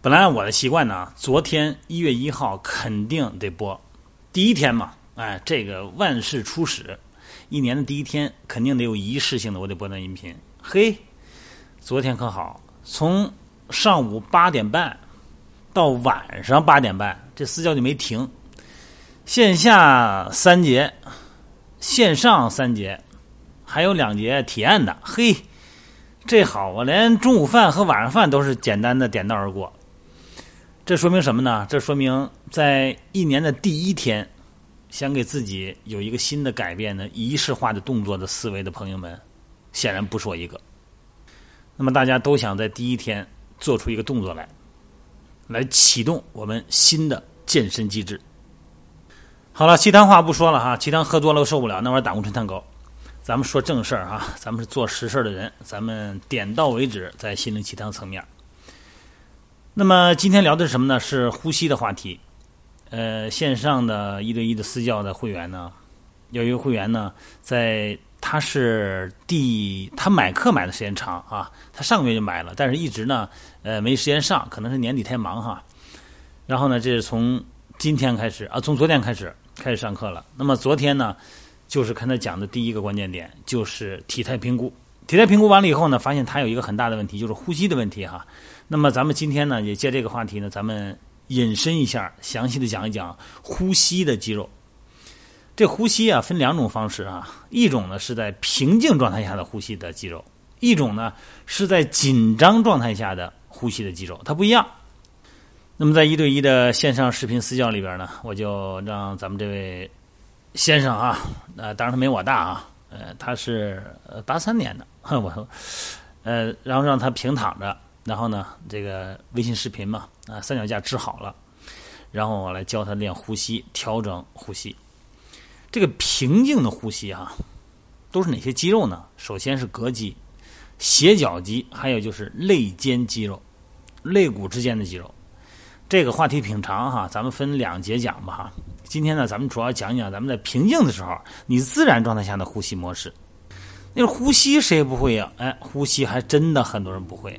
本来我的习惯呢，昨天一月一号肯定得播，第一天嘛，哎，这个万事初始，一年的第一天肯定得有仪式性的，我得播段音频。嘿，昨天可好，从上午八点半到晚上八点半，这私教就没停，线下三节，线上三节，还有两节体验的。嘿，这好啊，连中午饭和晚上饭都是简单的点到而过。这说明什么呢？这说明在一年的第一天，想给自己有一个新的改变的仪式化的动作的思维的朋友们，显然不是我一个。那么大家都想在第一天做出一个动作来，来启动我们新的健身机制。好了，鸡汤话不说了哈，鸡汤喝多了受不了，那玩意儿胆固醇太高。咱们说正事儿啊，咱们是做实事的人，咱们点到为止，在心灵鸡汤层面。那么今天聊的是什么呢？是呼吸的话题。呃，线上的一对一的私教的会员呢，有一个会员呢，在他是第他买课买的时间长啊，他上个月就买了，但是一直呢，呃，没时间上，可能是年底太忙哈。然后呢，这是从今天开始啊，从昨天开始开始上课了。那么昨天呢，就是跟他讲的第一个关键点就是体态评估。体态评估完了以后呢，发现他有一个很大的问题，就是呼吸的问题哈。那么咱们今天呢，也借这个话题呢，咱们引申一下，详细的讲一讲呼吸的肌肉。这呼吸啊，分两种方式啊，一种呢是在平静状态下的呼吸的肌肉，一种呢是在紧张状态下的呼吸的肌肉，它不一样。那么在一对一的线上视频私教里边呢，我就让咱们这位先生啊，呃，当然他没我大啊，呃，他是八三年的，我，呃，然后让他平躺着。然后呢，这个微信视频嘛，啊，三脚架支好了，然后我来教他练呼吸，调整呼吸。这个平静的呼吸啊，都是哪些肌肉呢？首先是膈肌、斜角肌，还有就是肋间肌肉、肋骨之间的肌肉。这个话题挺长哈，咱们分两节讲吧哈。今天呢，咱们主要讲讲咱们在平静的时候，你自然状态下的呼吸模式。那呼吸谁不会呀？哎，呼吸还真的很多人不会。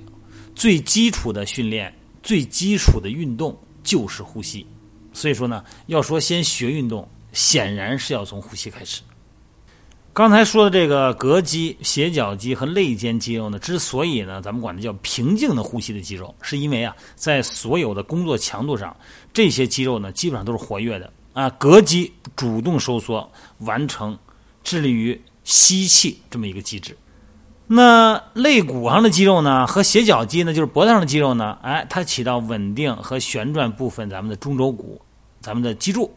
最基础的训练，最基础的运动就是呼吸。所以说呢，要说先学运动，显然是要从呼吸开始。刚才说的这个膈肌、斜角肌和肋间肌肉呢，之所以呢，咱们管它叫平静的呼吸的肌肉，是因为啊，在所有的工作强度上，这些肌肉呢，基本上都是活跃的啊。膈肌主动收缩，完成致力于吸气这么一个机制。那肋骨上的肌肉呢，和斜角肌呢，就是脖子上的肌肉呢，哎，它起到稳定和旋转部分咱们的中轴骨，咱们的脊柱，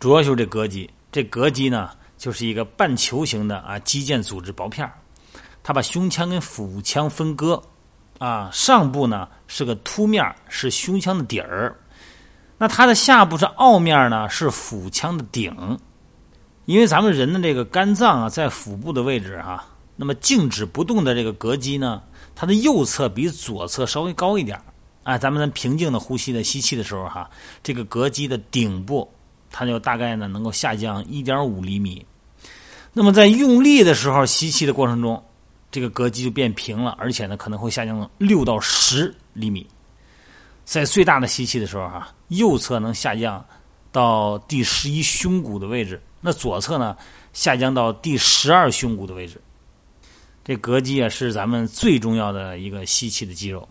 主要就是这膈肌。这膈肌呢，就是一个半球形的啊肌腱组织薄片它把胸腔跟腹腔分割，啊，上部呢是个凸面，是胸腔的底儿，那它的下部是凹面呢，是腹腔的顶。因为咱们人的这个肝脏啊，在腹部的位置哈。那么静止不动的这个膈肌呢，它的右侧比左侧稍微高一点儿啊。咱们在平静的呼吸的吸气的时候哈，这个膈肌的顶部它就大概呢能够下降一点五厘米。那么在用力的时候吸气的过程中，这个膈肌就变平了，而且呢可能会下降六到十厘米。在最大的吸气的时候哈，右侧能下降到第十一胸骨的位置，那左侧呢下降到第十二胸骨的位置。这膈肌啊是咱们最重要的一个吸气的肌肉，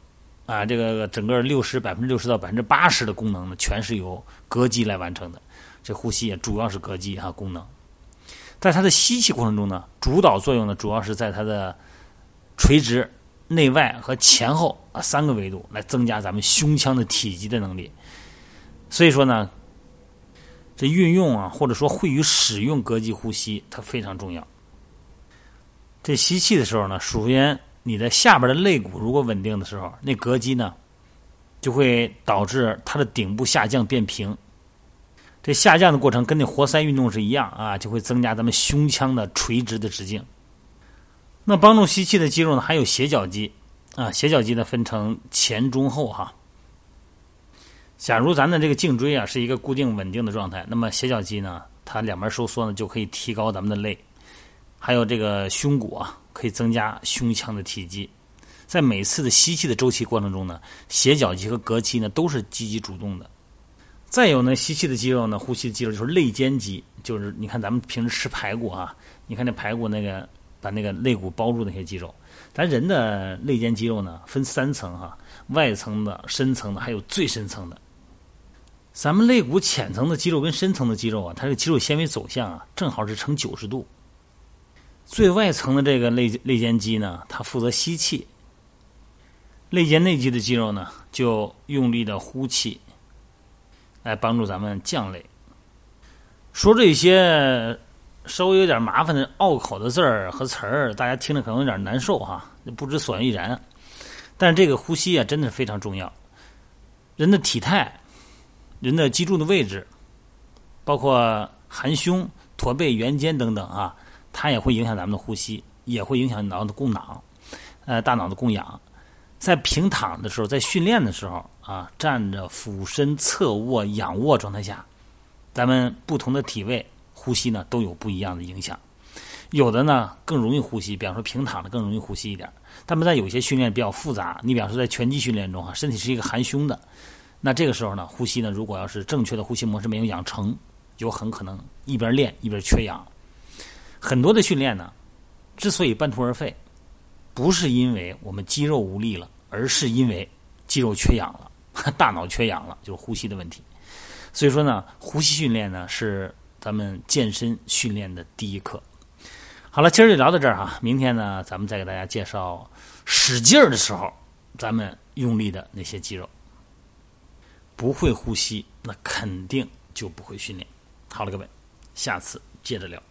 啊，这个整个六十百分之六十到百分之八十的功能呢，全是由膈肌来完成的。这呼吸也主要是膈肌哈功能，在它的吸气过程中呢，主导作用呢主要是在它的垂直、内外和前后啊三个维度来增加咱们胸腔的体积的能力。所以说呢，这运用啊或者说会与使用膈肌呼吸，它非常重要。这吸气的时候呢，首先你的下边的肋骨如果稳定的时候，那膈肌呢就会导致它的顶部下降变平。这下降的过程跟那活塞运动是一样啊，就会增加咱们胸腔的垂直的直径。那帮助吸气的肌肉呢，还有斜角肌啊，斜角肌呢分成前中后哈。假如咱的这个颈椎啊是一个固定稳定的状态，那么斜角肌呢，它两边收缩呢，就可以提高咱们的肋。还有这个胸骨啊，可以增加胸腔的体积，在每次的吸气的周期过程中呢，斜角肌和膈肌呢都是积极主动的。再有呢，吸气的肌肉呢，呼吸的肌肉就是肋间肌，就是你看咱们平时吃排骨啊，你看那排骨那个把那个肋骨包住那些肌肉。咱人的肋间肌肉呢分三层哈，外层的、深层的，还有最深层的。咱们肋骨浅层的肌肉跟深层的肌肉啊，它这个肌肉纤维走向啊，正好是成九十度。最外层的这个肋肋间肌呢，它负责吸气；肋间内肌的肌肉呢，就用力的呼气，来帮助咱们降肋。说这些稍微有点麻烦的拗口的字儿和词儿，大家听着可能有点难受哈，不知所以然。但是这个呼吸啊，真的是非常重要。人的体态、人的脊柱的位置，包括含胸、驼背、圆肩等等啊。它也会影响咱们的呼吸，也会影响脑的供氧，呃，大脑的供氧。在平躺的时候，在训练的时候啊，站着、俯身、侧卧、仰卧状态下，咱们不同的体位呼吸呢都有不一样的影响。有的呢更容易呼吸，比方说平躺的更容易呼吸一点。但是在有些训练比较复杂，你比方说在拳击训练中啊，身体是一个含胸的，那这个时候呢，呼吸呢，如果要是正确的呼吸模式没有养成，有很可能一边练一边缺氧。很多的训练呢，之所以半途而废，不是因为我们肌肉无力了，而是因为肌肉缺氧了，大脑缺氧了，就是呼吸的问题。所以说呢，呼吸训练呢是咱们健身训练的第一课。好了，今儿就聊到这儿哈，明天呢，咱们再给大家介绍使劲儿的时候，咱们用力的那些肌肉。不会呼吸，那肯定就不会训练。好了，各位，下次接着聊。